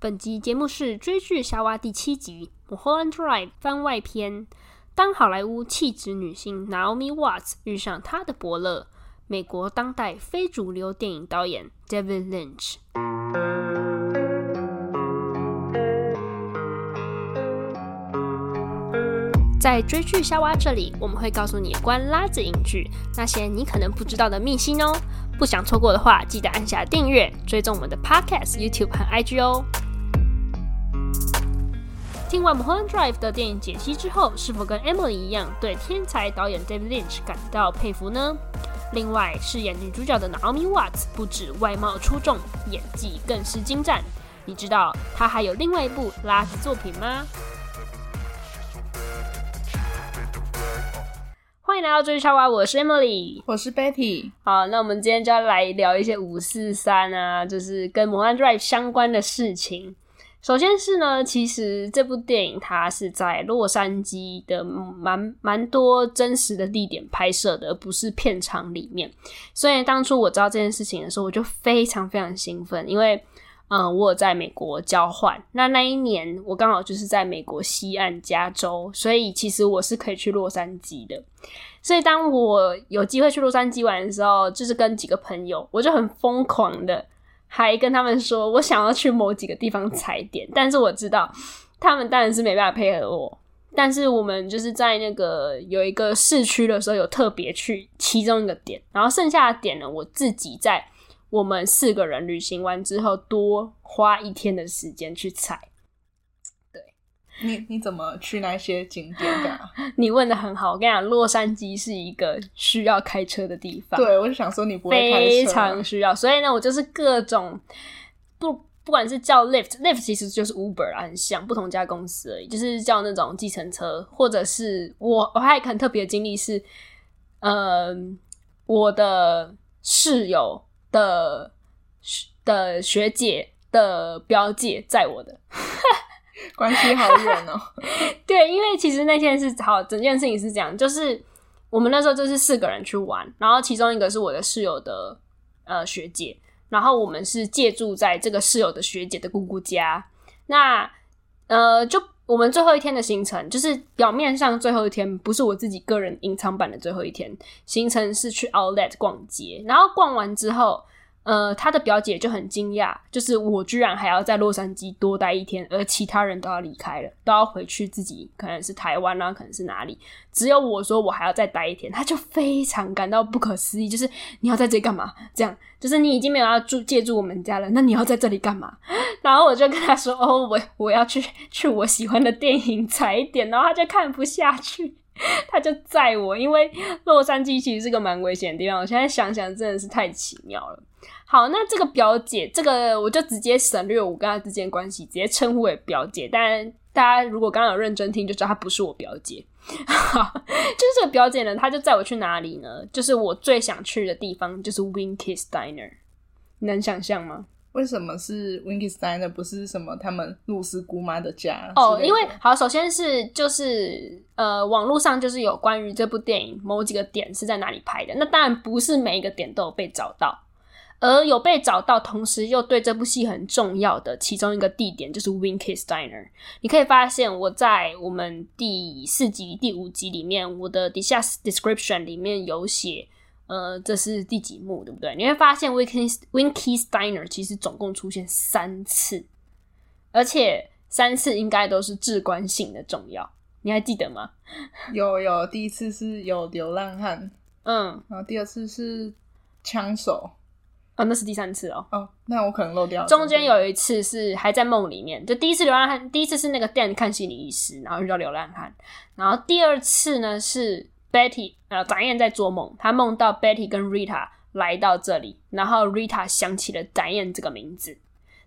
本集节目是追剧夏娃第七集《Moholan Drive》番外篇。当好莱坞气质女星 Naomi Watts 遇上她的伯乐，美国当代非主流电影导演 David Lynch。在追剧夏娃这里，我们会告诉你关拉子影剧那些你可能不知道的秘辛哦。不想错过的话，记得按下订阅，追踪我们的 Podcast、YouTube 和 IG 哦。听完《Mulholland Drive》的电影解析之后，是否跟 Emily 一样对天才导演 David Lynch 感到佩服呢？另外，饰演女主角的 Naomi Watts 不止外貌出众，演技更是精湛。你知道她还有另外一部垃圾作品吗？欢迎来到追剧夏娃，我是 Emily，我是 Betty。好，那我们今天就要来聊一些五四三啊，就是跟《Mulholland Drive》相关的事情。首先是呢，其实这部电影它是在洛杉矶的蛮蛮多真实的地点拍摄的，不是片场里面。所以当初我知道这件事情的时候，我就非常非常兴奋，因为嗯，我有在美国交换，那那一年我刚好就是在美国西岸加州，所以其实我是可以去洛杉矶的。所以当我有机会去洛杉矶玩的时候，就是跟几个朋友，我就很疯狂的。还跟他们说，我想要去某几个地方踩点，但是我知道他们当然是没办法配合我。但是我们就是在那个有一个市区的时候，有特别去其中一个点，然后剩下的点呢，我自己在我们四个人旅行完之后，多花一天的时间去踩。你你怎么去那些景点的？你问的很好，我跟你讲，洛杉矶是一个需要开车的地方。对，我就想说你不会开车，非常需要。所以呢，我就是各种不不管是叫 Lyft，Lyft 其实就是 Uber 啊，很像不同家公司而已，就是叫那种计程车，或者是我我还有一个很特别的经历是，呃，我的室友的的学姐的表姐载我的。关系好远哦。对，因为其实那天是好，整件事情是这样，就是我们那时候就是四个人去玩，然后其中一个是我的室友的呃学姐，然后我们是借住在这个室友的学姐的姑姑家。那呃，就我们最后一天的行程，就是表面上最后一天不是我自己个人隐藏版的最后一天，行程是去 Outlet 逛街，然后逛完之后。呃，他的表姐就很惊讶，就是我居然还要在洛杉矶多待一天，而其他人都要离开了，都要回去自己，可能是台湾啊，可能是哪里，只有我说我还要再待一天，他就非常感到不可思议，就是你要在这里干嘛？这样，就是你已经没有要住借住我们家了，那你要在这里干嘛？然后我就跟他说，哦，我我要去去我喜欢的电影踩点，然后他就看不下去。他就载我，因为洛杉矶其实是个蛮危险的地方。我现在想想，真的是太奇妙了。好，那这个表姐，这个我就直接省略我跟她之间关系，直接称呼为表姐。但大家如果刚刚有认真听，就知道她不是我表姐。好，就是这个表姐呢，她就载我去哪里呢？就是我最想去的地方，就是 Winkies Diner。你能想象吗？为什么是 Winkies Diner 不是什么他们露丝姑妈的家？哦，因为好，首先是就是呃，网络上就是有关于这部电影某几个点是在哪里拍的。那当然不是每一个点都有被找到，而有被找到，同时又对这部戏很重要的其中一个地点就是 Winkies Diner。你可以发现我在我们第四集、第五集里面，我的底下 description 里面有写。呃，这是第几幕，对不对？你会发现 Winkies Winkies Diner 其实总共出现三次，而且三次应该都是至关性的重要。你还记得吗？有有，第一次是有流浪汉，嗯，然后第二次是枪手，哦，那是第三次哦。哦，那我可能漏掉了。中间有一次是还在梦里面，就第一次流浪汉，第一次是那个 Dan 看心理医师，然后遇到流浪汉，然后第二次呢是。Betty，呃，展燕在做梦，她梦到 Betty 跟 Rita 来到这里，然后 Rita 想起了展燕这个名字。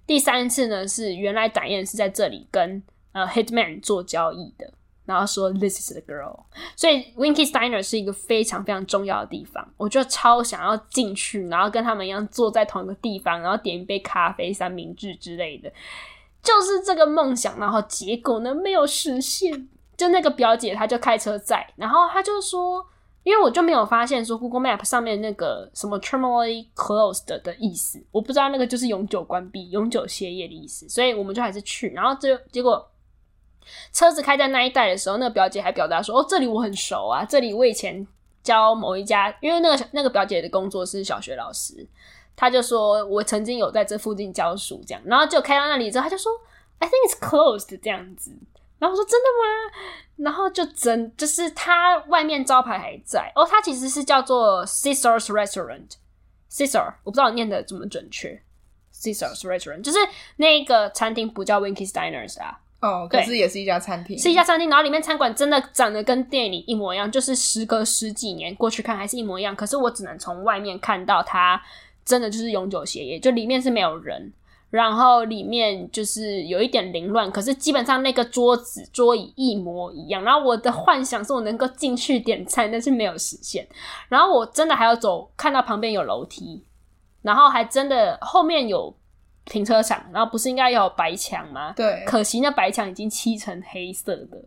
第三次呢，是原来展燕是在这里跟呃 Hitman 做交易的，然后说 This is the girl。所以 Winkies Diner 是一个非常非常重要的地方，我就超想要进去，然后跟他们一样坐在同一个地方，然后点一杯咖啡、三明治之类的，就是这个梦想。然后结果呢，没有实现。就那个表姐，她就开车载，然后她就说：“因为我就没有发现说 Google Map 上面那个什么 terminally closed 的意思，我不知道那个就是永久关闭、永久歇业的意思，所以我们就还是去，然后就结果车子开在那一带的时候，那个表姐还表达说：“哦，这里我很熟啊，这里我以前教某一家，因为那个那个表姐的工作是小学老师，她就说我曾经有在这附近教书这样，然后就开到那里之后，她就说 I think it's closed 这样子。”然后我说真的吗？然后就真就是它外面招牌还在。哦，它其实是叫做 Caesar's Restaurant，Caesar 我不知道念的怎么准确，Caesar's Restaurant 就是那个餐厅不叫 Winky's Diners 啊，哦，可是也是一家餐厅，是一家餐厅，然后里面餐馆真的长得跟电影里一模一样，就是时隔十几年过去看还是一模一样，可是我只能从外面看到它真的就是永久歇业，就里面是没有人。然后里面就是有一点凌乱，可是基本上那个桌子桌椅一模一样。然后我的幻想是我能够进去点餐，但是没有实现。然后我真的还要走，看到旁边有楼梯，然后还真的后面有停车场，然后不是应该有白墙吗？对，可惜那白墙已经漆成黑色的。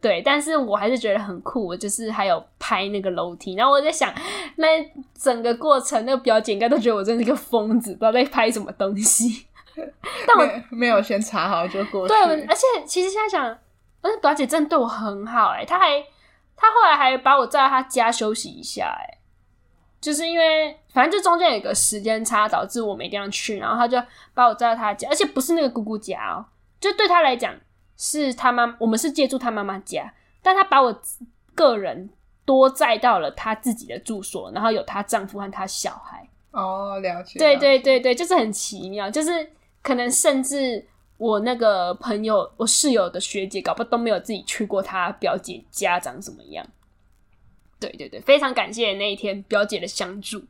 对，但是我还是觉得很酷，我就是还有拍那个楼梯。然后我在想，那整个过程，那个表姐应该都觉得我真的是个疯子，不知道在拍什么东西。但我没，没有先查好就过去。对，而且其实现在想，而且表姐真的对我很好哎、欸，她还她后来还把我载到她家休息一下哎、欸，就是因为反正就中间有个时间差，导致我没地方去，然后他就把我载到他家，而且不是那个姑姑家哦、喔，就对他来讲是他妈，我们是借住他妈妈家，但他把我个人多载到了他自己的住所，然后有她丈夫和她小孩。哦，了解。对对对对，就是很奇妙，就是。可能甚至我那个朋友，我室友的学姐，搞不好都没有自己去过她表姐家长什么样。对对对，非常感谢那一天表姐的相助。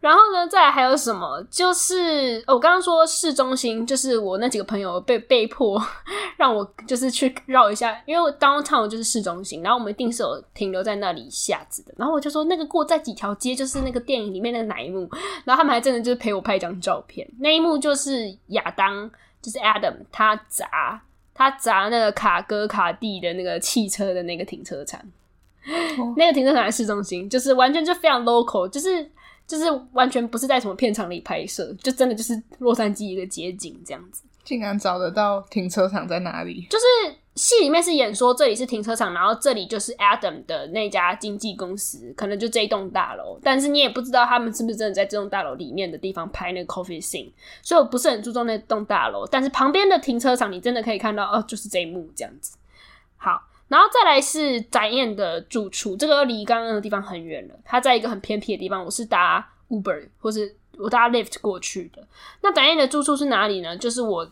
然后呢，再还有什么？就是我刚刚说市中心，就是我那几个朋友被被迫 让我就是去绕一下，因为我 downtown 就是市中心，然后我们一定是有停留在那里一下子的。然后我就说那个过在几条街，就是那个电影里面那个哪一幕？然后他们还真的就是陪我拍一张照片。那一幕就是亚当，就是 Adam，他砸他砸那个卡哥卡蒂的那个汽车的那个停车场，哦、那个停车场在市中心，就是完全就非常 local，就是。就是完全不是在什么片场里拍摄，就真的就是洛杉矶一个街景这样子。竟然找得到停车场在哪里？就是戏里面是演说这里是停车场，然后这里就是 Adam 的那家经纪公司，可能就这一栋大楼。但是你也不知道他们是不是真的在这栋大楼里面的地方拍那个 coffee scene，所以我不是很注重那栋大楼。但是旁边的停车场你真的可以看到，哦，就是这一幕这样子。好。然后再来是展燕的住处，这个离刚刚的地方很远了。他在一个很偏僻的地方，我是搭 Uber 或是我搭 Lyft 过去的。那展燕的住处是哪里呢？就是我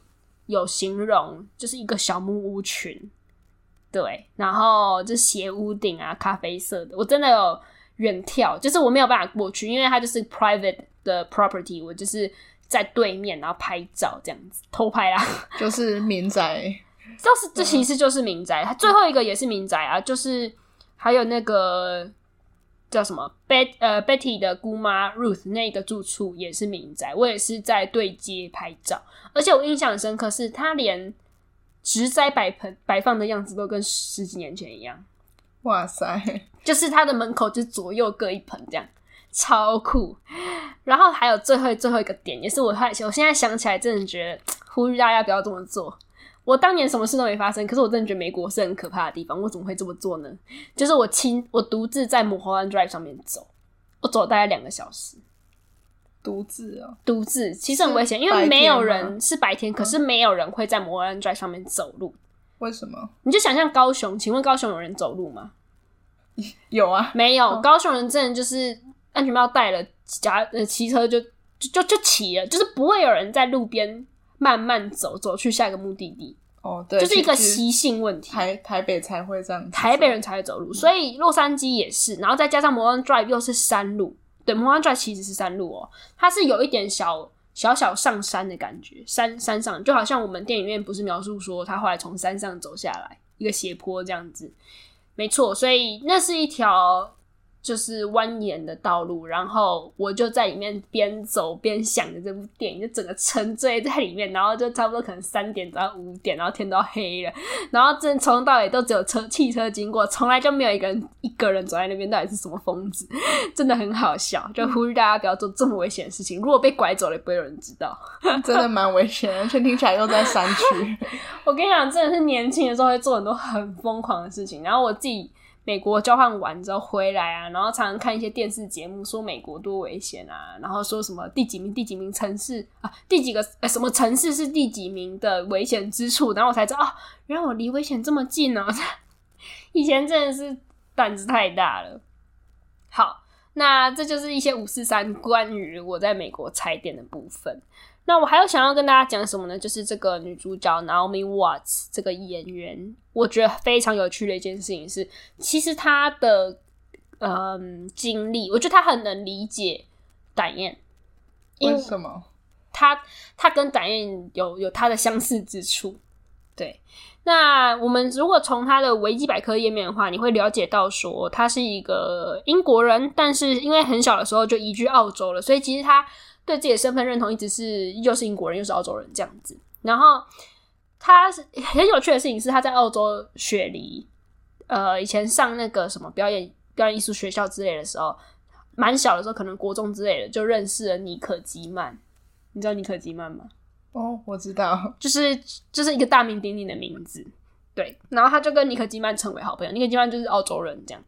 有形容，就是一个小木屋群，对，然后就斜屋顶啊，咖啡色的。我真的有远眺，就是我没有办法过去，因为它就是 private 的 property，我就是在对面，然后拍照这样子偷拍啦，就是民宅。这是这其实就是民宅，它最后一个也是民宅啊，就是还有那个叫什么 Bet 呃 Betty 的姑妈 Ruth 那个住处也是民宅，我也是在对街拍照，而且我印象很深刻是它连植栽摆盆摆放的样子都跟十几年前一样，哇塞！就是它的门口就左右各一盆这样，超酷。然后还有最后最后一个点，也是我我现在想起来真的觉得呼吁大家不要这么做。我当年什么事都没发生，可是我真的觉得美国是很可怕的地方。我怎么会这么做呢？就是我亲，我独自在 Mulholland Drive 上面走，我走了大概两个小时，独自啊、哦，独自其实很危险，因为没有人是白天，可是没有人会在 Mulholland Drive 上面走路。为什么？你就想象高雄，请问高雄有人走路吗？有啊，没有。哦、高雄人真的就是安全帽戴了，夹呃骑车就就就骑了，就是不会有人在路边。慢慢走，走去下一个目的地。哦，对，就是一个习性问题。台台北才会这样，台北人才会走路，所以洛杉矶也是。然后再加上 Mulholland Drive 又是山路，对，Mulholland Drive 其实是山路哦，它是有一点小小小上山的感觉，山山上就好像我们电影院不是描述说他后来从山上走下来一个斜坡这样子，没错。所以那是一条就是蜿蜒的道路，然后我就在里面边走边想着这部电影，就整个沉醉在里面，然后就差不多可能三点到五点，然后天都黑了，然后真从头到尾都只有车汽车经过，从来就没有一个人一个人走在那边，到底是什么疯子？真的很好笑，就呼吁大家不要做这么危险的事情。如果被拐走了，也不会有人知道，真的蛮危险的，而且听起来又在山区。我跟你讲，真的是年轻的时候会做很多很疯狂的事情，然后我自己。美国交换完之后回来啊，然后常常看一些电视节目，说美国多危险啊，然后说什么第几名第几名城市啊，第几个什么城市是第几名的危险之处，然后我才知道啊，原来我离危险这么近呢、啊。以前真的是胆子太大了。好，那这就是一些五四三关于我在美国踩点的部分。那我还有想要跟大家讲什么呢？就是这个女主角 Naomi Watts 这个演员，我觉得非常有趣的一件事情是，其实她的嗯经历，我觉得她很能理解 Diane。为什么？她她跟 Diane 有有她的相似之处。对，那我们如果从她的维基百科页面的话，你会了解到说，她是一个英国人，但是因为很小的时候就移居澳洲了，所以其实她。对自己的身份认同一直是又是英国人又是澳洲人这样子，然后他是很有趣的事情是他在澳洲雪梨，呃，以前上那个什么表演表演艺术学校之类的时候，蛮小的时候可能国中之类的就认识了尼可基曼，你知道尼可基曼吗？哦，我知道，就是就是一个大名鼎鼎的名字，对，然后他就跟尼克基曼成为好朋友，尼克基曼就是澳洲人这样，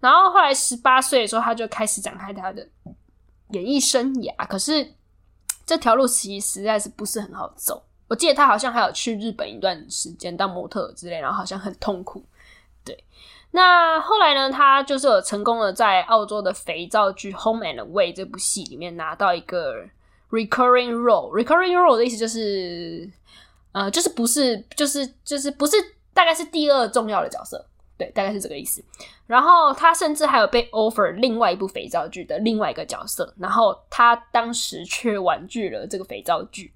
然后后来十八岁的时候他就开始展开他的。演艺生涯，可是这条路其实实在是不是很好走。我记得他好像还有去日本一段时间当模特之类，然后好像很痛苦。对，那后来呢，他就是有成功的在澳洲的肥皂剧《Home and Away》这部戏里面拿到一个 recurring role。recurring role 的意思就是，呃，就是不是，就是就是不是，大概是第二重要的角色。对，大概是这个意思。然后他甚至还有被 offer 另外一部肥皂剧的另外一个角色，然后他当时却婉拒了这个肥皂剧。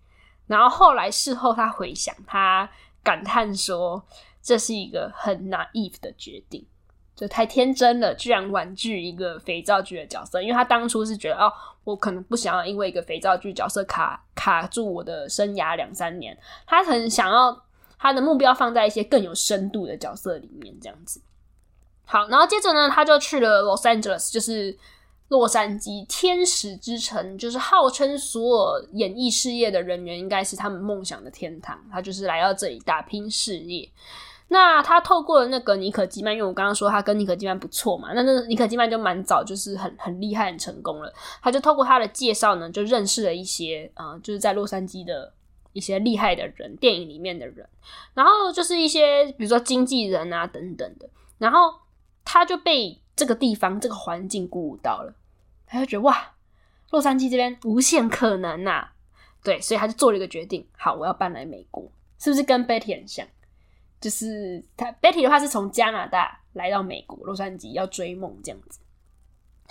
然后后来事后他回想，他感叹说：“这是一个很 naive 的决定，就太天真了，居然婉拒一个肥皂剧的角色。因为他当初是觉得，哦，我可能不想要因为一个肥皂剧角色卡卡住我的生涯两三年，他很想要。”他的目标放在一些更有深度的角色里面，这样子。好，然后接着呢，他就去了 Los Angeles，就是洛杉矶天使之城，就是号称所有演艺事业的人员应该是他们梦想的天堂。他就是来到这里打拼事业。那他透过了那个尼可基曼，因为我刚刚说他跟尼可基曼不错嘛，那那尼可基曼就蛮早就是很很厉害、很成功了。他就透过他的介绍呢，就认识了一些啊、就是在洛杉矶的。一些厉害的人，电影里面的人，然后就是一些比如说经纪人啊等等的，然后他就被这个地方这个环境鼓舞到了，他就觉得哇，洛杉矶这边无限可能呐，对，所以他就做了一个决定，好，我要搬来美国，是不是跟 Betty 很像？就是他 Betty 的话是从加拿大来到美国洛杉矶要追梦这样子。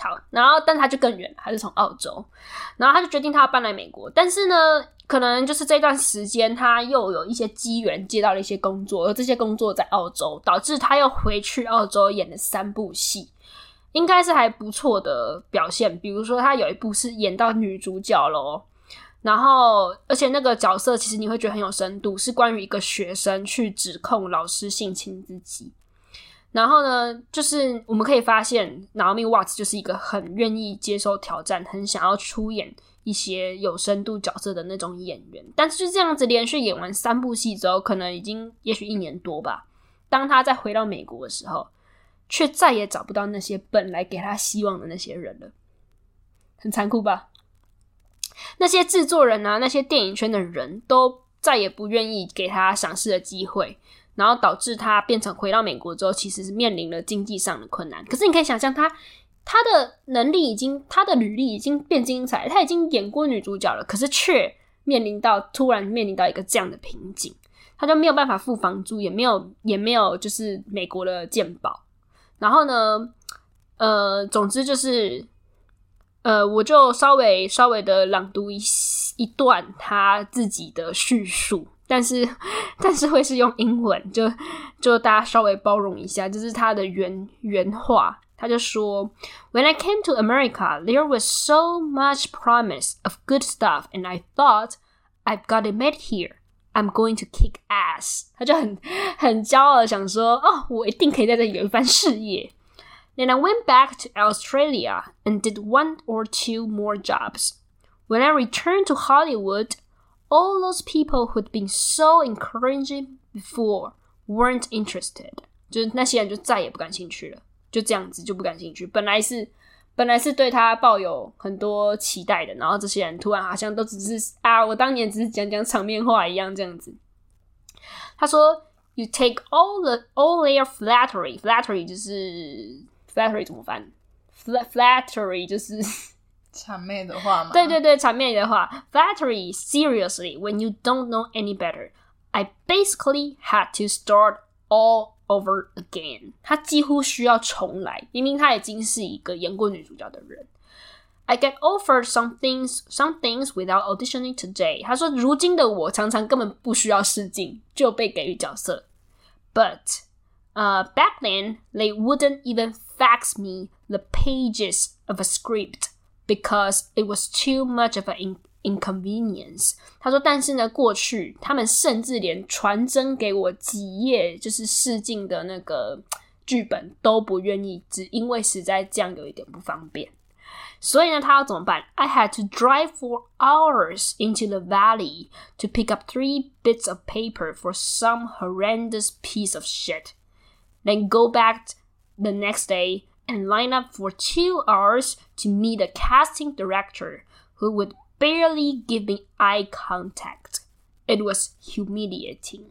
好，然后但他就更远还，是从澳洲，然后他就决定他要搬来美国。但是呢，可能就是这段时间他又有一些机缘接到了一些工作，而这些工作在澳洲，导致他又回去澳洲演了三部戏，应该是还不错的表现。比如说他有一部是演到女主角咯，然后而且那个角色其实你会觉得很有深度，是关于一个学生去指控老师性侵自己。然后呢，就是我们可以发现，Naomi Watts 就是一个很愿意接受挑战、很想要出演一些有深度角色的那种演员。但是就这样子连续演完三部戏之后，可能已经也许一年多吧。当他再回到美国的时候，却再也找不到那些本来给他希望的那些人了，很残酷吧？那些制作人啊，那些电影圈的人都再也不愿意给他赏识的机会。然后导致他变成回到美国之后，其实是面临了经济上的困难。可是你可以想象他，他的能力已经，他的履历已经变精彩，他已经演过女主角了，可是却面临到突然面临到一个这样的瓶颈，他就没有办法付房租，也没有也没有就是美国的健保。然后呢，呃，总之就是，呃，我就稍微稍微的朗读一一段他自己的叙述。但是，但是会是用英文，就就大家稍微包容一下，就是他的原原话， 他就说：“When I came to America, there was so much promise of good stuff, and I thought I've got it made here. I'm going to kick ass。”他就很很骄傲的想说：“哦，我一定可以在这里有一番事业。” Then I went back to Australia and did one or two more jobs. When I returned to Hollywood, all those people who'd been so encouraging before weren't interested. 就是那些人就再也不感兴趣了。就这样子就不感兴趣。本来是本来是对他抱有很多期待的，然后这些人突然好像都只是啊，我当年只是讲讲场面话一样这样子。他说：“You take all the all their flattery, flattery 就是 flattery 怎么翻？flattery 就是 谄媚的话嘛？对对对，谄媚的话。Flattery seriously when you don't know any better. I basically had to start all.” Over again，他几乎需要重来。明明他已经是一个演过女主角的人。I get offered some things, some things without auditioning today。他说，如今的我常常根本不需要试镜就被给予角色。But, uh, back then they wouldn't even fax me the pages of a script because it was too much of an Inconvenience，他说，但是呢，过去他们甚至连传真给我几页就是试镜的那个剧本都不愿意，只因为实在这样有一点不方便。所以呢，他要怎么办？I had to drive for hours into the valley to pick up three bits of paper for some horrendous piece of shit, then go back the next day and line up for two hours to meet a casting director who would Barely giving eye contact, it was humiliating.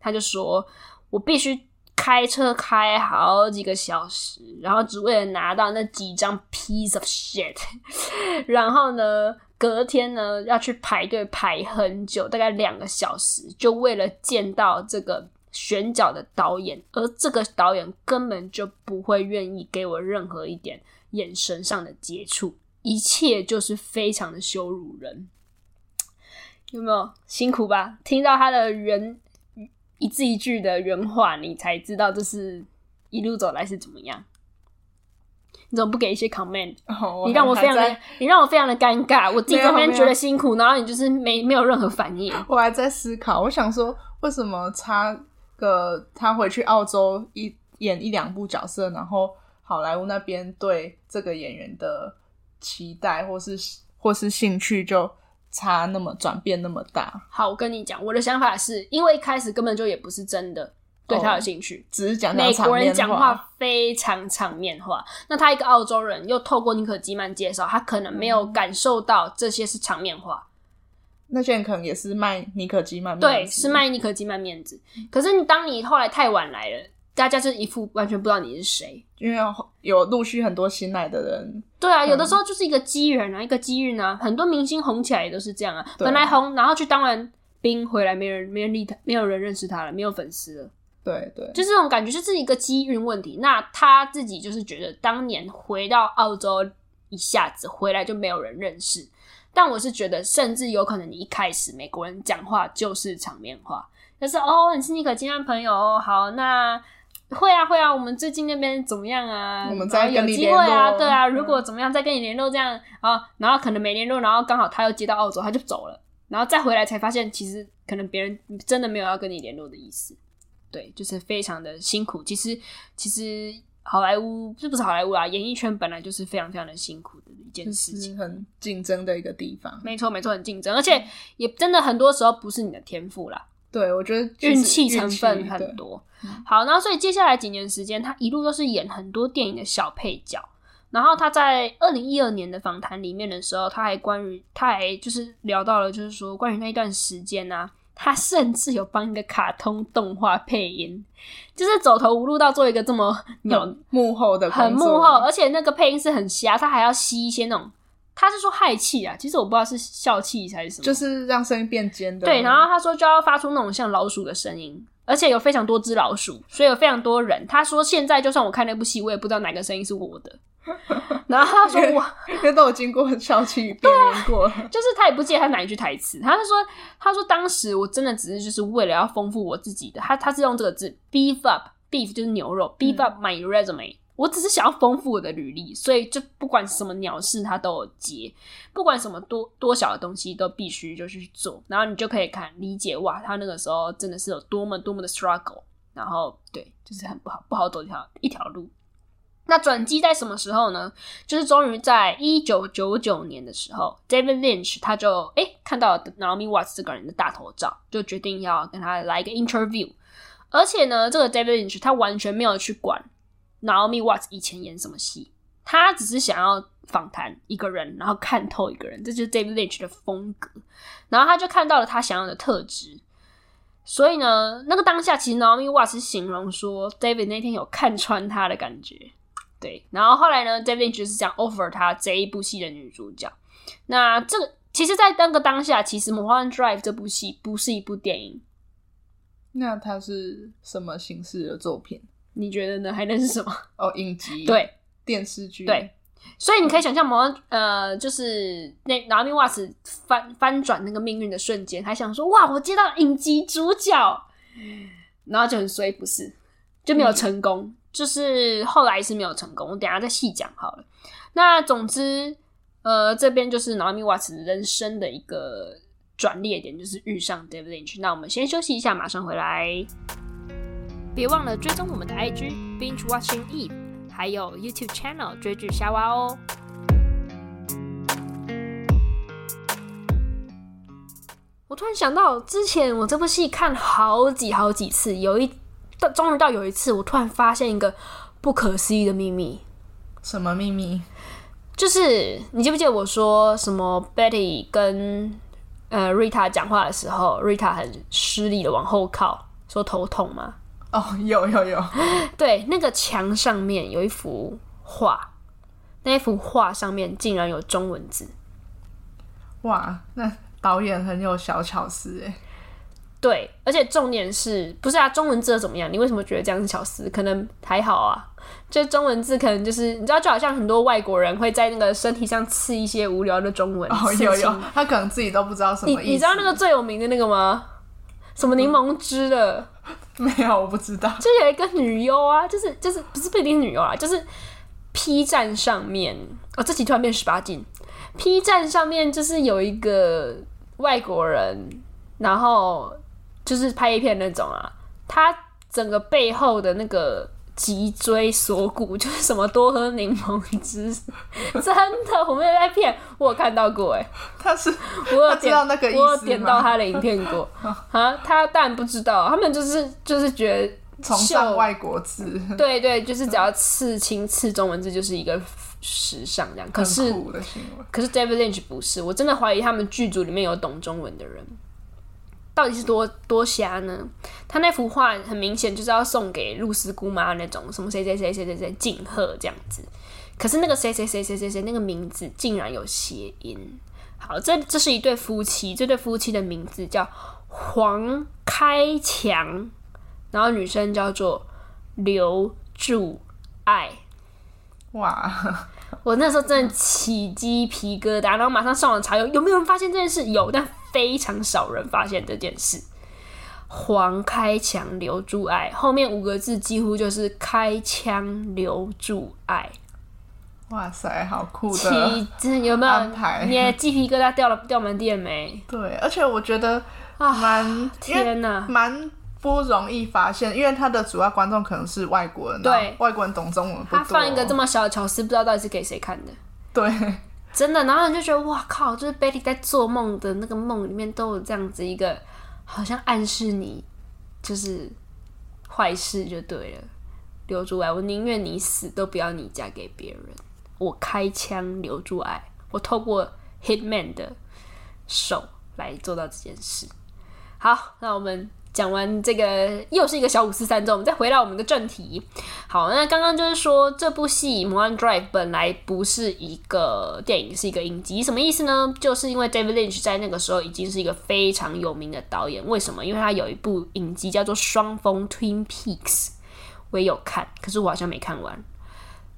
他就说：“我必须开车开好几个小时，然后只为了拿到那几张 piece of shit。然后呢，隔天呢要去排队排很久，大概两个小时，就为了见到这个 选角的导演。而这个导演根本就不会愿意给我任何一点眼神上的接触。”一切就是非常的羞辱人，有没有辛苦吧？听到他的原一字一句的原话，你才知道这是一路走来是怎么样。你怎么不给一些 comment？、Oh, 你让我非常的，你让我非常的尴尬。我自己这边觉得辛苦，然后你就是没没有任何反应。我还在思考，我想说，为什么差个他回去澳洲一演一两部角色，然后好莱坞那边对这个演员的。期待或是或是兴趣就差那么转变那么大。好，我跟你讲，我的想法是因为一开始根本就也不是真的对他有兴趣，哦、只是讲讲美国人讲话非常场面化。那他一个澳洲人又透过尼可基曼介绍，他可能没有感受到这些是场面话。那些人可能也是卖尼可基曼面子，对，是卖尼可基曼面子。可是你当你后来太晚来了。大家就一副完全不知道你是谁，因为有陆续很多新来的人。对啊，有的时候就是一个机缘啊，一个机遇啊。很多明星红起来也都是这样啊，本来红，然后去当完兵回来，没人没人理他，没有人认识他了，没有粉丝了。对对，就这种感觉，就是一个机运问题。那他自己就是觉得，当年回到澳洲一下子回来就没有人认识。但我是觉得，甚至有可能你一开始美国人讲话就是场面话，就是哦，你是尼可基嫚朋友，好那。会啊会啊，我们最近那边怎么样啊？我们再有机会啊，对啊，如果怎么样再跟你联络这样啊，然后可能没联络，然后刚好他又接到澳洲，他就走了，然后再回来才发现，其实可能别人真的没有要跟你联络的意思，对，就是非常的辛苦。其实其实好莱坞是不是好莱坞啊？演艺圈本来就是非常非常的辛苦的一件事情，很竞争的一个地方。没错没错，很竞争，而且也真的很多时候不是你的天赋啦。对，我觉得运气成分很多。好，然后所以接下来几年时间，他一路都是演很多电影的小配角。然后他在二零一二年的访谈里面的时候，他还关于他还就是聊到了，就是说关于那一段时间呢、啊，他甚至有帮一个卡通动画配音，就是走投无路到做一个这么有幕后的很幕后，而且那个配音是很瞎，他还要吸一些那种。他是说氦气啊，其实我不知道是笑气还是什么，就是让声音变尖的。对，然后他说就要发出那种像老鼠的声音，而且有非常多只老鼠，所以有非常多人。他说现在就算我看那部戏，我也不知道哪个声音是我的。然后他说我因为都有经过笑气变音过，就是他也不记得他哪一句台词。他就说他说当时我真的只是就是为了要丰富我自己的，他他是用这个字 beef up beef 就是牛肉 beef up my resume。我只是想要丰富我的履历，所以就不管什么鸟事他都有接，不管什么多多小的东西都必须就去做，然后你就可以看理解哇，他那个时候真的是有多么多么的 struggle，然后对，就是很不好不好走一条一条路。那转机在什么时候呢？就是终于在一九九九年的时候，David Lynch 他就诶、看到了 Naomi Watts 这个人的大头照，就决定要跟他来一个 interview。而且呢，这个 David Lynch 他完全没有去管 Naomi Watts 以前演什么戏，他只是想要访谈一个人，然后看透一个人，这就是 David Lynch 的风格。然后他就看到了他想要的特质，所以呢，那个当下其实 Naomi Watts 形容说，David 那天有看穿他的感觉。对，然后后来呢，David Lynch 是想 offer 他这一部戏的女主角。那这个其实，在那个当下，其实《Mulholland Drive》这部戏不是一部电影。那它是什么形式的作品？你觉得呢？还能是什么？哦，影集。对，电视剧。对，所以你可以想象，某呃，就是那 Naomi Watts 翻翻转那个命运的瞬间，还想说：“哇，我接到影集主角。”然后就很衰，不是就没有成功。嗯就是后来是没有成功，我等下再细讲好了。那总之，呃，这边就是 Naomi Watts 人生的一个转捩点，就是遇上 David Lynch。那我们先休息一下，马上回来。别忘了追踪我们的 IG Binge Watching e，还有 YouTube Channel 追剧瞎挖哦。我突然想到，之前我这部戏看好几好几次，有一。终于到有一次，我突然发现一个不可思议的秘密。什么秘密？就是你记不记得我说什么？Betty 跟呃 Rita 讲话的时候，Rita 很失礼的往后靠，说头痛吗？哦，有有有。对，那个墙上面有一幅画，那一幅画上面竟然有中文字。哇，那导演很有小巧思哎。对，而且重点是不是啊？中文字怎么样？你为什么觉得这样是小思？可能还好啊。就中文字可能就是你知道，就好像很多外国人会在那个身体上刺一些无聊的中文。哦，有有，他可能自己都不知道什么意思。你你知道那个最有名的那个吗？什么柠檬汁的？嗯，没有，我不知道。就有一个女优啊，就是就是不是不一定女优啊，就是 P 站上面哦，这集突然变十八禁。P 站上面就是有一个外国人，然后。就是拍一片那种啊，他整个背后的那个脊椎锁骨就是什么多喝柠檬汁，真的我没有在骗，我有看到过哎，他是我有点到那个我有点到他的影片过。啊，他当然不知道，他们就是就是觉得崇尚外国字，对对，就是只要刺青刺中文字就是一个时尚这样，可是可是 David Lynch 不是，我真的怀疑他们剧组里面有懂中文的人。到底是多多瞎呢？他那幅画很明显就是要送给露丝姑妈那种什么谁谁谁谁谁谁敬贺这样子，可是那个谁谁谁谁谁谁那个名字竟然有谐音。好，这这是一对夫妻，这对夫妻的名字叫黄开强，然后女生叫做刘祝爱。哇！我那时候真的起鸡皮疙瘩，然后马上上网查有有没有人发现这件事？有，但。非常少人发现这件事。黄开强留住爱，后面五个字几乎就是开枪留住爱。哇塞，好酷的！有没有？你的鸡皮疙瘩掉了掉满地了没？对，而且我觉得啊，蛮天哪，蛮不容易发现，因为他的主要观众可能是外国人，对，外国人懂中文不多。他放一个这么小的巧思，不知道到底是给谁看的。对。真的，然后你就觉得哇靠，就是 Betty 在做梦的那个梦里面都有这样子一个，好像暗示你就是坏事就对了。留住爱，我宁愿你死，都不要你嫁给别人。我开枪留住爱，我透过 Hitman 的手来做到这件事。好，那我们。讲完这个又是一个小五四三之后，我们再回到我们的正题。好，那刚刚就是说这部戏《摩天 Drive》本来不是一个电影，是一个影集。什么意思呢？就是因为 David Lynch 在那个时候已经是一个非常有名的导演。为什么？因为他有一部影集叫做《双峰 Twin Peaks》，我也有看，可是我好像没看完。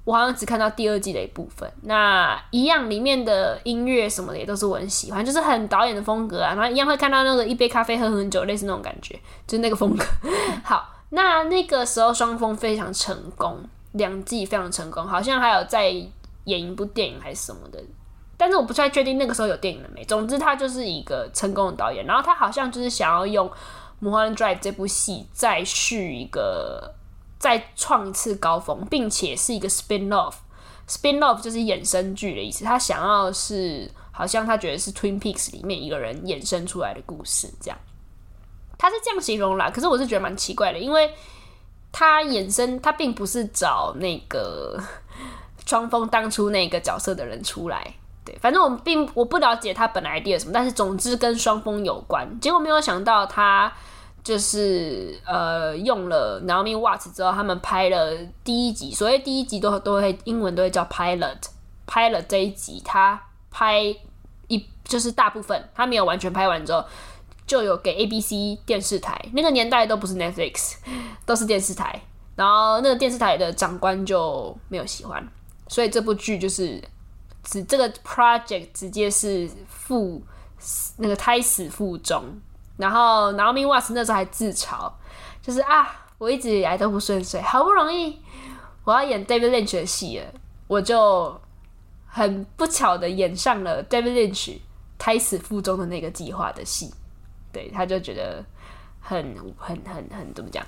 我好像只看到第二季的一部分，那一样里面的音乐什么的也都是我很喜欢，就是很导演的风格啊。然后一样会看到那个一杯咖啡喝很久，类似那种感觉，就是那个风格。好，那那个时候双峰非常成功，两季非常成功，好像还有在演一部电影还是什么的，但是我不太确定那个时候有电影了没。总之，他就是一个成功的导演，然后他好像就是想要用《魔幻 Drive》这部戏再续一个，再创一次高峰，并且是一个 spin off。spin off 就是衍生剧的意思，他想要是好像他觉得是 Twin Peaks 里面一个人衍生出来的故事这样。他是这样形容啦，可是我是觉得蛮奇怪的，因为。他衍生，他并不是找那个 双峰当初那个角色的人出来，对，反正我们并我不了解他本来 idea 什么，但是总之跟双峰有关。结果没有想到他就是呃用了 Naomi Watts 之后，他们拍了第一集，所谓第一集都都会英文都会叫 pilot，拍了这一集，他拍一就是大部分他没有完全拍完之后。就有给 ABC 电视台，那个年代都不是 Netflix，都是电视台。然后那个电视台的长官就没有喜欢，所以这部剧就是指这个 project 直接是负那个胎死腹中。然后 Naomi Watts 那时候还自嘲，就是啊，我一直以来都不顺遂，好不容易我要演 David Lynch 的戏了，我就很不巧的演上了 David Lynch 胎死腹中的那个计划的戏。对，他就觉得很很很很怎么讲，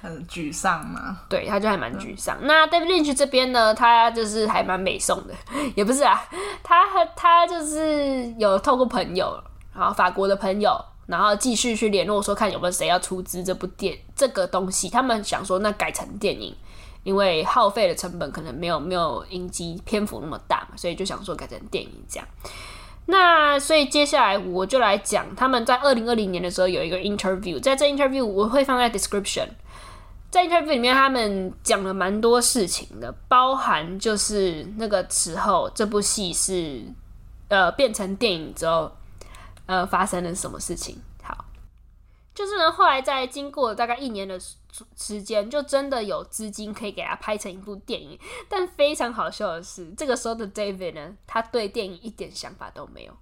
很沮丧嘛。对，他就还蛮沮丧。嗯、那 David Lynch 这边呢，他就是还蛮美颂的，也不是啊，他他就是有透过朋友，然后法国的朋友，然后继续去联络，说看有没有谁要出资这部电这个东西。他们想说，那改成电影，因为耗费的成本可能没有没有影集篇幅那么大嘛，所以就想说改成电影这样。那所以接下来我就来讲，他们在二零二零年的时候有一个 interview，在这 interview 我会放在 description，在 interview 里面他们讲了蛮多事情的，包含就是那个时候这部戏是呃变成电影之后，呃发生了什么事情。好就是呢，后来在经过大概一年的时间，就真的有资金可以给他拍成一部电影。但非常好笑的是，这个时候的 David 呢，他对电影一点想法都没有，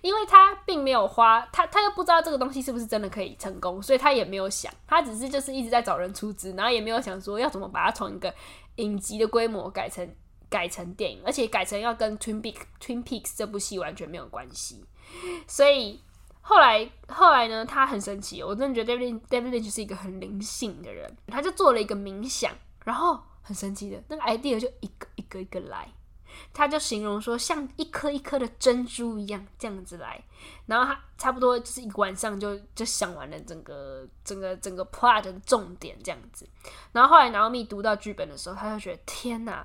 因为他并没有花，他他又不知道这个东西是不是真的可以成功，所以他也没有想，他只是就是一直在找人出资，然后也没有想说要怎么把它从一个影集的规模改成改成电影，而且改成要跟 Twin Peak Twin Peaks 这部戏完全没有关系，所以。后来，后来呢？他很神奇，我真的觉得 David David Lynch 是一个很灵性的人。他就做了一个冥想，然后很神奇的那个 idea 就一个一个一个来。他就形容说，像一颗一颗的珍珠一样这样子来。然后他差不多就是一晚上就就想完了整个整个整个 plot 的重点这样子。然后后来 Naomi 读到剧本的时候，他就觉得天哪，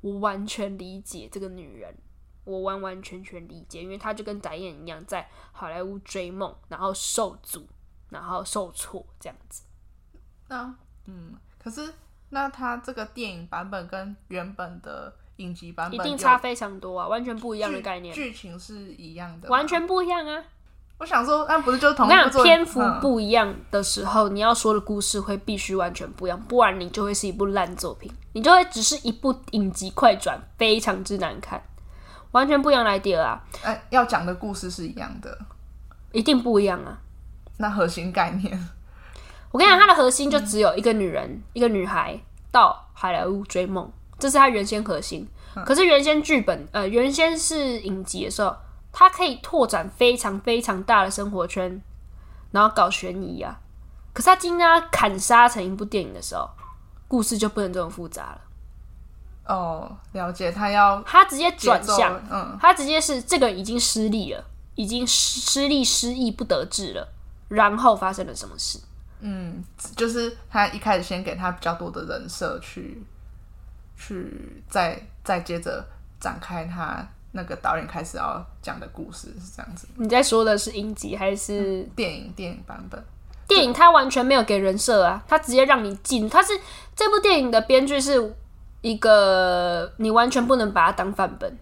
我完全理解这个女人。我完完全全理解，因为他就跟导演一样，在好莱坞追梦，然后受阻，然后受挫这样子。那嗯，可是那他这个电影版本跟原本的影集版本一定差非常多啊，完全不一样的概念。剧情是一样的，完全不一样啊！我想说，那不是就是同样的篇幅不一样的时候，嗯、你要说的故事会必须完全不一样，不然你就会是一部烂作品，你就会只是一部影集快转，非常之难看。完全不一样的 idea 啊！哎、欸，要讲的故事是一样的，一定不一样啊！那核心概念，我跟你讲，它的核心就只有一个女人，嗯、一个女孩到好莱坞追梦，这是它原先核心。嗯、可是原先剧本，呃，原先是影集的时候，它可以拓展非常非常大的生活圈，然后搞悬疑啊。可是它今天砍杀成一部电影的时候，故事就不能这么复杂了。哦，了解。他要他直接转向，嗯，他直接是这个已经失利了，已经失利、失意、不得志了。然后发生了什么事？嗯，就是他一开始先给他比较多的人设去，去再再接着展开他那个导演开始要讲的故事，是这样子。你在说的是影集还是、嗯、电影？电影版本？电影他完全没有给人设啊，他直接让你进。他是这部电影的编剧是。一个你完全不能把它当范本，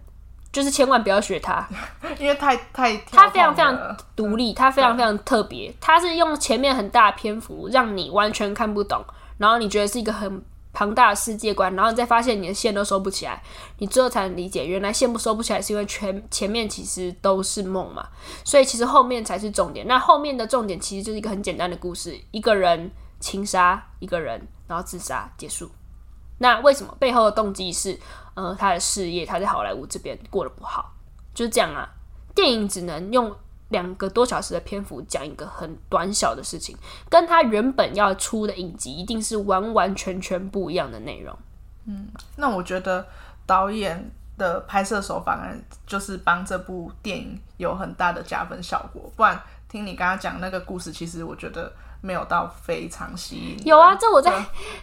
就是千万不要学它，因为太太它非常非常独立，它非常非常特别，它是用前面很大的篇幅让你完全看不懂，然后你觉得是一个很庞大的世界观，然后你再发现你的线都收不起来，你最后才能理解原来线不收不起来是因为全前面其实都是梦嘛，所以其实后面才是重点。那后面的重点其实就是一个很简单的故事，一个人情杀一个人，然后自杀结束。那为什么背后的动机是，呃，他的事业他在好莱坞这边过得不好，就是这样啊。电影只能用两个多小时的篇幅讲一个很短小的事情，跟他原本要出的影集一定是完完全全不一样的内容。嗯，那我觉得导演的拍摄手法呢，就是帮这部电影有很大的加分效果。不然听你刚刚讲那个故事，其实我觉得。没有到非常吸引。有啊，这我在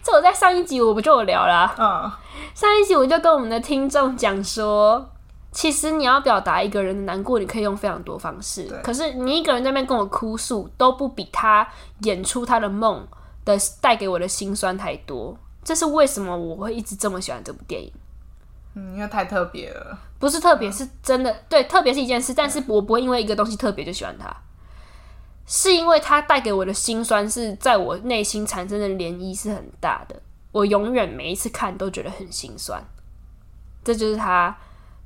这我在上一集我不就有聊啦。嗯，上一集我就跟我们的听众讲说，其实你要表达一个人的难过，你可以用非常多方式。可是你一个人在那边跟我哭诉，都不比他演出他的梦的带给我的心酸太多。这是为什么我会一直这么喜欢这部电影？嗯，因为太特别了。不是特别，是真的。对，特别是一件事，但是我不会因为一个东西特别就喜欢它。是因为它带给我的心酸是在我内心产生的涟漪是很大的，我永远每一次看都觉得很心酸，这就是它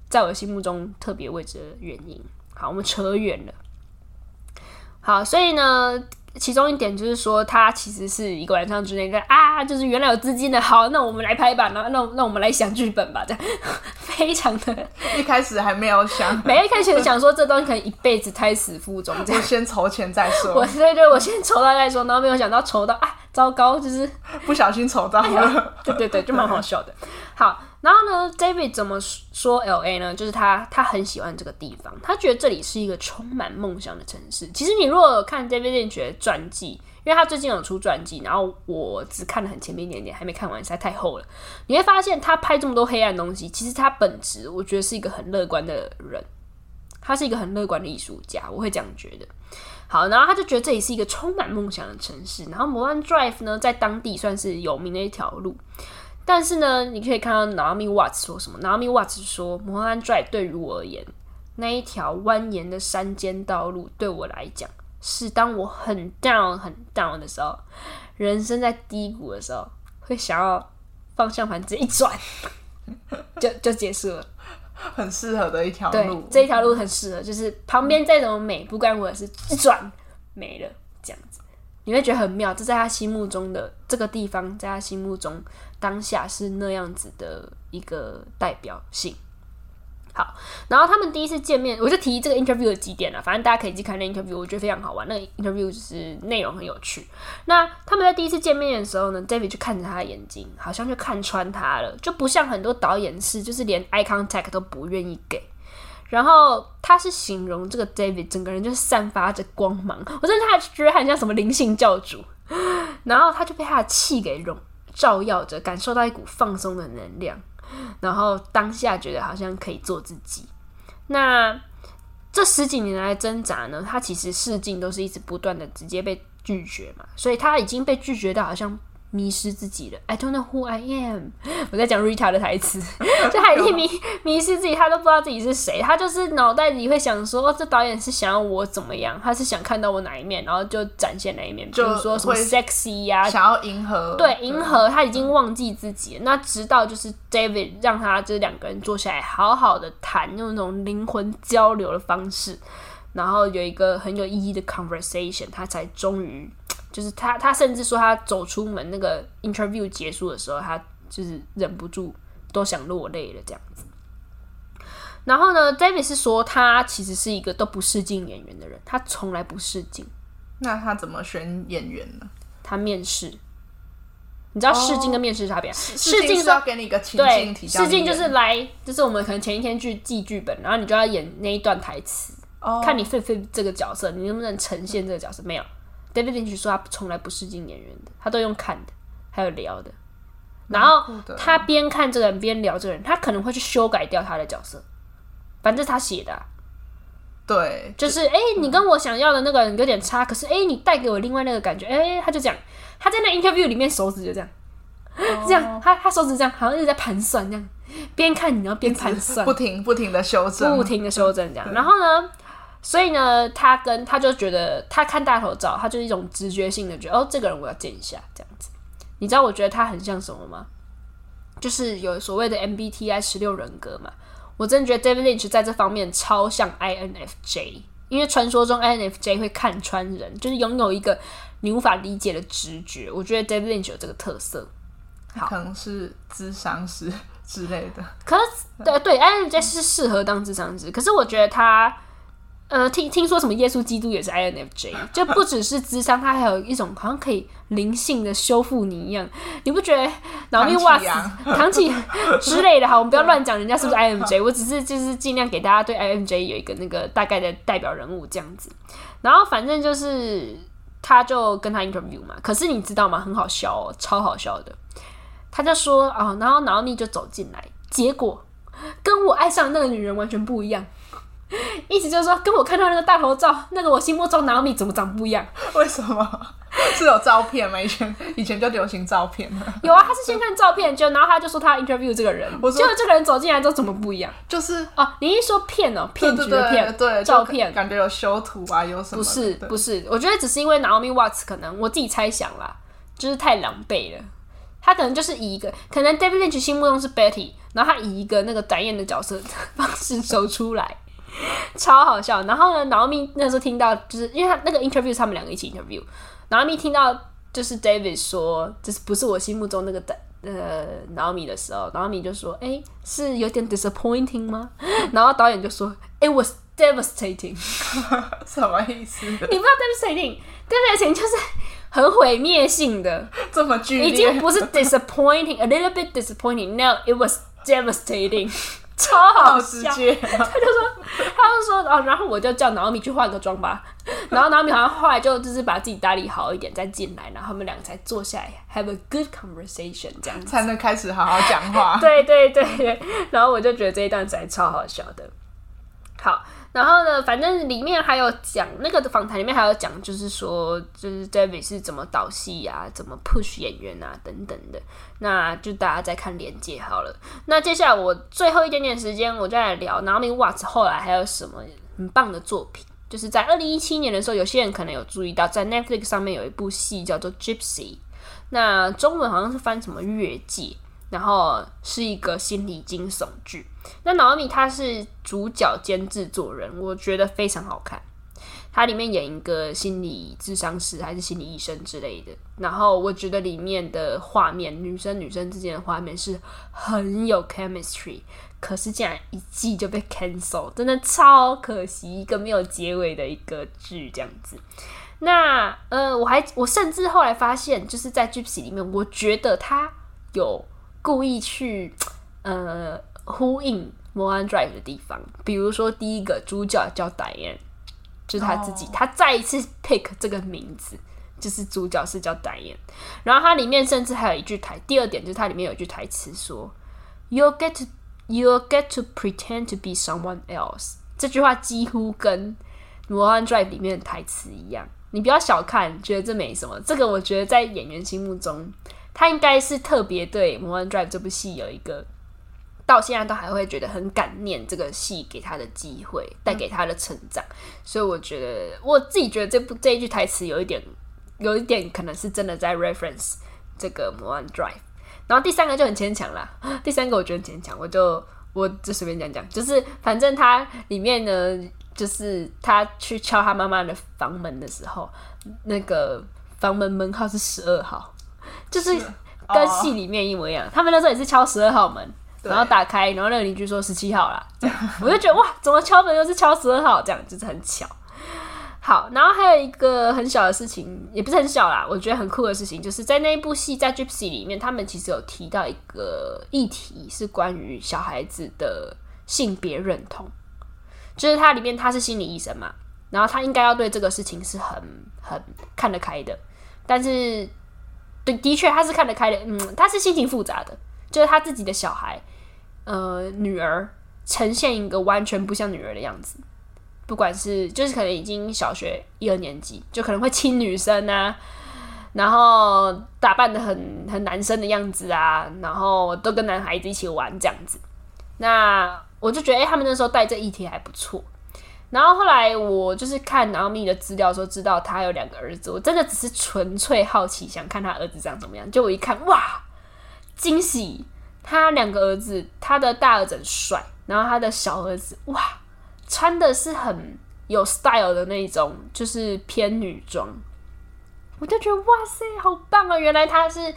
在我心目中特别位置的原因。好，我们扯远了。好，所以呢。其中一点就是说，他其实是一个晚上之内在啊，就是原来有资金的，好，那我们来拍吧，那那那我们来想剧本吧，这样 非常的。一开始还没有想，没一开始想说这东西可能一辈子胎死腹中，这样我先筹钱再说。我对对，我先筹到再说，然后没有想到筹到啊，糟糕，就是不小心丑到了，哎，对对对，就蛮好笑的。好。然后呢，David 怎么说 LA 呢？就是他他很喜欢这个地方，他觉得这里是一个充满梦想的城市。其实你如果看 David Lynch 的传记，因为他最近有出传记，然后我只看了很前面一点点，还没看完，实在太厚了。你会发现他拍这么多黑暗东西，其实他本质我觉得是一个很乐观的人，他是一个很乐观的艺术家，我会这样觉得。好，然后他就觉得这里是一个充满梦想的城市。然后摩兰 Drive 呢，在当地算是有名的一条路。但是呢，你可以看到 Naomi Watts 说什么？Naomi Watts 说摩安 Drive 对于我而言，那一条蜿蜒的山间道路对我来讲，是当我很 down 很 down 的时候，人生在低谷的时候，会想要方向盘直接一转，就 就结束了。很适合的一条路，对，这一条路很适合，就是旁边再怎么美，不关我的事，一转没了，这样子，你会觉得很妙。这在他心目中的这个地方，在他心目中。当下是那样子的一个代表性。好，然后他们第一次见面，我就提这个 interview 的几点了。反正大家可以去看那 interview，我觉得非常好玩。那个 interview 就是内容很有趣。那他们在第一次见面的时候呢，David 就看着他的眼睛，好像就看穿他了，就不像很多导演是，就是连 eye contact 都不愿意给。然后他是形容这个 David 整个人就是散发着光芒，我真的他觉得他很像什么灵性教主。然后他就被他的气给融。照耀着，感受到一股放松的能量，然后当下觉得好像可以做自己。那这十几年来挣扎呢？他其实试镜都是一直不断的直接被拒绝嘛，所以他已经被拒绝到好像。迷失自己了，I don't know who I am。我在讲 Rita 的台词，就他已经迷 迷失自己，他都不知道自己是谁。他就是脑袋里会想说，哦，这导演是想要我怎么样？他是想看到我哪一面，然后就展现哪一面，比如说什么 sexy 呀、啊，想要迎合，对，迎合。他已经忘记自己了。那直到就是 David 让他这两个人坐下来，好好的谈，用那种灵魂交流的方式，然后有一个很有意义的 conversation，他才终于。就是他，他甚至说他走出门那个 interview 结束的时候，他就是忍不住都想落泪了这样子。然后呢，David 是说他其实是一个都不试镜演员的人，他从来不试镜。那他怎么选演员呢？他面试。你知道试镜跟面试差别？试镜是要给你一个情境题，试镜就是来，就是我们可能前一天去记剧本，然后你就要演那一段台词，oh. 看你 fit 不 fit 这个角色，你能不能呈现这个角色？没有。David Lynch 说他从来不试镜演员的，他都用看的，还有聊的。然后他边看这个人边聊这个人，他可能会去修改掉他的角色，反正他写的、啊。对，就是哎、欸，你跟我想要的那个人有点差，可是哎、欸，你带给我另外那个感觉，哎、欸，他就这样，他在那 interview 里面手指就这样，这样，他他手指这样，好像一直在盘算这样，边看你然后边盘算，不停不停的修正，不停的修正这样，然后呢？所以呢，他跟他就觉得，他看大头照，他就是一种直觉性的觉得，哦，这个人我要见一下，这样子。你知道我觉得他很像什么吗？就是有所谓的 MBTI 十六人格嘛。我真的觉得 David Lynch 在这方面超像 INFJ，因为传说中 INFJ 会看穿人，就是拥有一个你无法理解的直觉。我觉得 David Lynch 有这个特色。好可能是智商师之类的。可是，对对，INFJ 是适合当智商师，可是我觉得他。呃，听听说什么耶稣基督也是 INFJ，就不只是智商，他还有一种好像可以灵性的修复你一样，你不觉得？然后哇塞，唐綺 之类的，哈，我们不要乱讲人家是不是 INFJ，我只是就是尽量给大家对 INFJ 有一个那个大概的代表人物这样子。然后反正就是他就跟他 interview 嘛，可是你知道吗？很好笑哦，超好笑的。他就说啊、哦，然后 Naomi 就走进来，结果跟我爱上的那个女人完全不一样。意思就是说，跟我看到那个大头照，那个我心目中 Naomi 怎么长不一样？为什么？是有照片吗？以前以前就流行照片。有啊，他是先看照片，就然后他就说他 interview 这个人，结果这个人走进来之后怎么不一样？就是哦，你一说骗哦，骗局的骗，对，照片感觉有修图啊，有什么？不是不是，我觉得只是因为 Naomi Watts 可能我自己猜想啦，就是太狼狈了。他可能就是以一个可能 David Lynch 心目中是 Betty，然后他以一个那个展演的角色的方式走出来。超好笑，然后呢，Naomi 那时候听到，就是因为他那个 interview 是他们两个一起 interview，然后 Naomi 听到就是 David 说，这是不是我心目中那个的呃 Naomi 的时候，Naomi 就说，哎、欸，是有点 disappointing 吗？然后导演就说，It was devastating，什么意思？你不知道 devastating，devastating 就是很毁灭性的，这么剧烈，已经不是 disappointing，a little bit disappointing，no，it was devastating。超好笑，好直接啊、他就说，他就说哦，然后我就叫 Naomi 去换个妆吧，然后 Naomi 好像后来就就是把自己打理好一点再进来，然后他们两个才坐下来 have a good conversation，这样子才能开始好好讲话。对对对对，然后我就觉得这一段才超好笑的。好。然后呢，反正里面还有讲那个访谈里面还有讲，就是说，就是 David 是怎么导戏啊，怎么 push 演员啊等等的。那就大家再看连接好了。那接下来我最后一点点时间，我就来聊 Naomi Watts 后来还有什么很棒的作品。就是在二零一七年的时候，有些人可能有注意到，在 Netflix 上面有一部戏叫做 Gypsy，那中文好像是翻什么越界。然后是一个心理惊悚剧，那 Naomi 她是主角兼制作人，我觉得非常好看。她里面演一个心理智商师还是心理医生之类的，然后我觉得里面的画面，女生女生之间的画面是很有 chemistry，可是竟然一季就被 cancel，真的超可惜，一个没有结尾的一个剧这样子。那呃，我还我甚至后来发现，就是在 Gypsy 里面，我觉得他有。故意去呃呼应《Mulholland Drive》的地方，比如说第一个主角叫 Diane，就是他自己，oh. 他再一次 pick 这个名字，就是主角是叫 Diane。然后它里面甚至还有一句台，第二点就是它里面有一句台词说：“You'll get to, you'll get to pretend to be someone else。”这句话几乎跟《Mulholland Drive》里面的台词一样。你不要小看，觉得这没什么。这个我觉得在演员心目中。他应该是特别对《魔幻 drive》这部戏有一个到现在都还会觉得很感念这个戏给他的机会，带给他的成长。所以我觉得我自己觉得这部这一句台词有一点，有一点可能是真的在 reference 这个《魔幻 drive》。然后第三个就很牵强啦，第三个我觉得很牵强，我就我就随便讲讲，就是反正他里面呢，就是他去敲他妈妈的房门的时候，那个房门门号是十二号。就是跟戏里面一模一样，他们那时候也是敲十二号门，然后打开，然后那个邻居说十七号啦，这样 我就觉得哇，怎么敲门又是敲十二号？这样就是很巧。好，然后还有一个很小的事情，也不是很小啦，我觉得很酷的事情，就是在那一部戏在 Gypsy 里面，他们其实有提到一个议题，是关于小孩子的性别认同，就是它里面他是心理医生嘛，然后他应该要对这个事情是很很看得开的，但是。对，的确他是看得开的，嗯，他是心情复杂的，就是他自己的小孩，呃，女儿呈现一个完全不像女儿的样子，不管是就是可能已经小学一二年级，就可能会亲女生啊，然后打扮得很很男生的样子啊，然后都跟男孩子一起玩这样子，那我就觉得，哎，他们那时候带这议题还不错。然后后来我就是看 Naomi 的资料，说知道他有两个儿子。我真的只是纯粹好奇，想看他儿子长怎么样。就我一看，哇，惊喜！他两个儿子，他的大儿子很帅，然后他的小儿子，哇，穿的是很有 style 的那种，就是偏女装。我就觉得哇塞，好棒啊！原来他是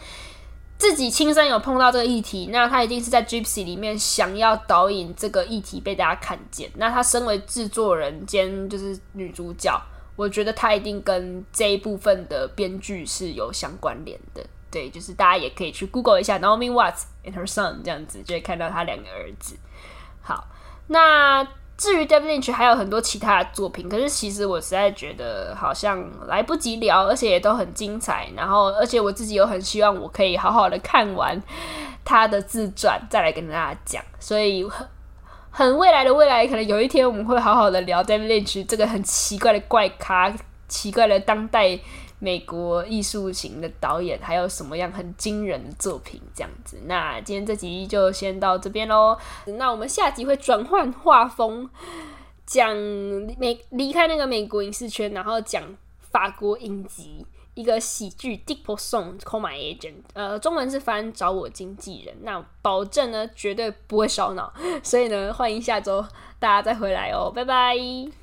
自己亲身有碰到这个议题，那他一定是在 Gypsy 里面想要导引这个议题被大家看见。那他身为制作人兼就是女主角，我觉得他一定跟这一部分的编剧是有相关联的。对，就是大家也可以去 Google 一下 Naomi Watts and her son 这样子，就会看到他两个儿子。好，那。至于 David Lynch 还有很多其他的作品，可是其实我实在觉得好像来不及聊，而且也都很精彩。然后，而且我自己又很希望我可以好好的看完他的自传，再来跟大家讲。所以很很未来的未来，可能有一天我们会好好的聊 David Lynch 这个很奇怪的怪咖，奇怪的当代。美国艺术型的导演还有什么样很惊人的作品？这样子，那今天这集就先到这边喽。那我们下集会转换画风，讲美离开那个美国影视圈，然后讲法国影集一个喜剧《Dick Poisson Call My Agent》，呃，中文是翻找我经纪人。那保证呢，绝对不会烧脑。所以呢，欢迎下周大家再回来哦，拜拜。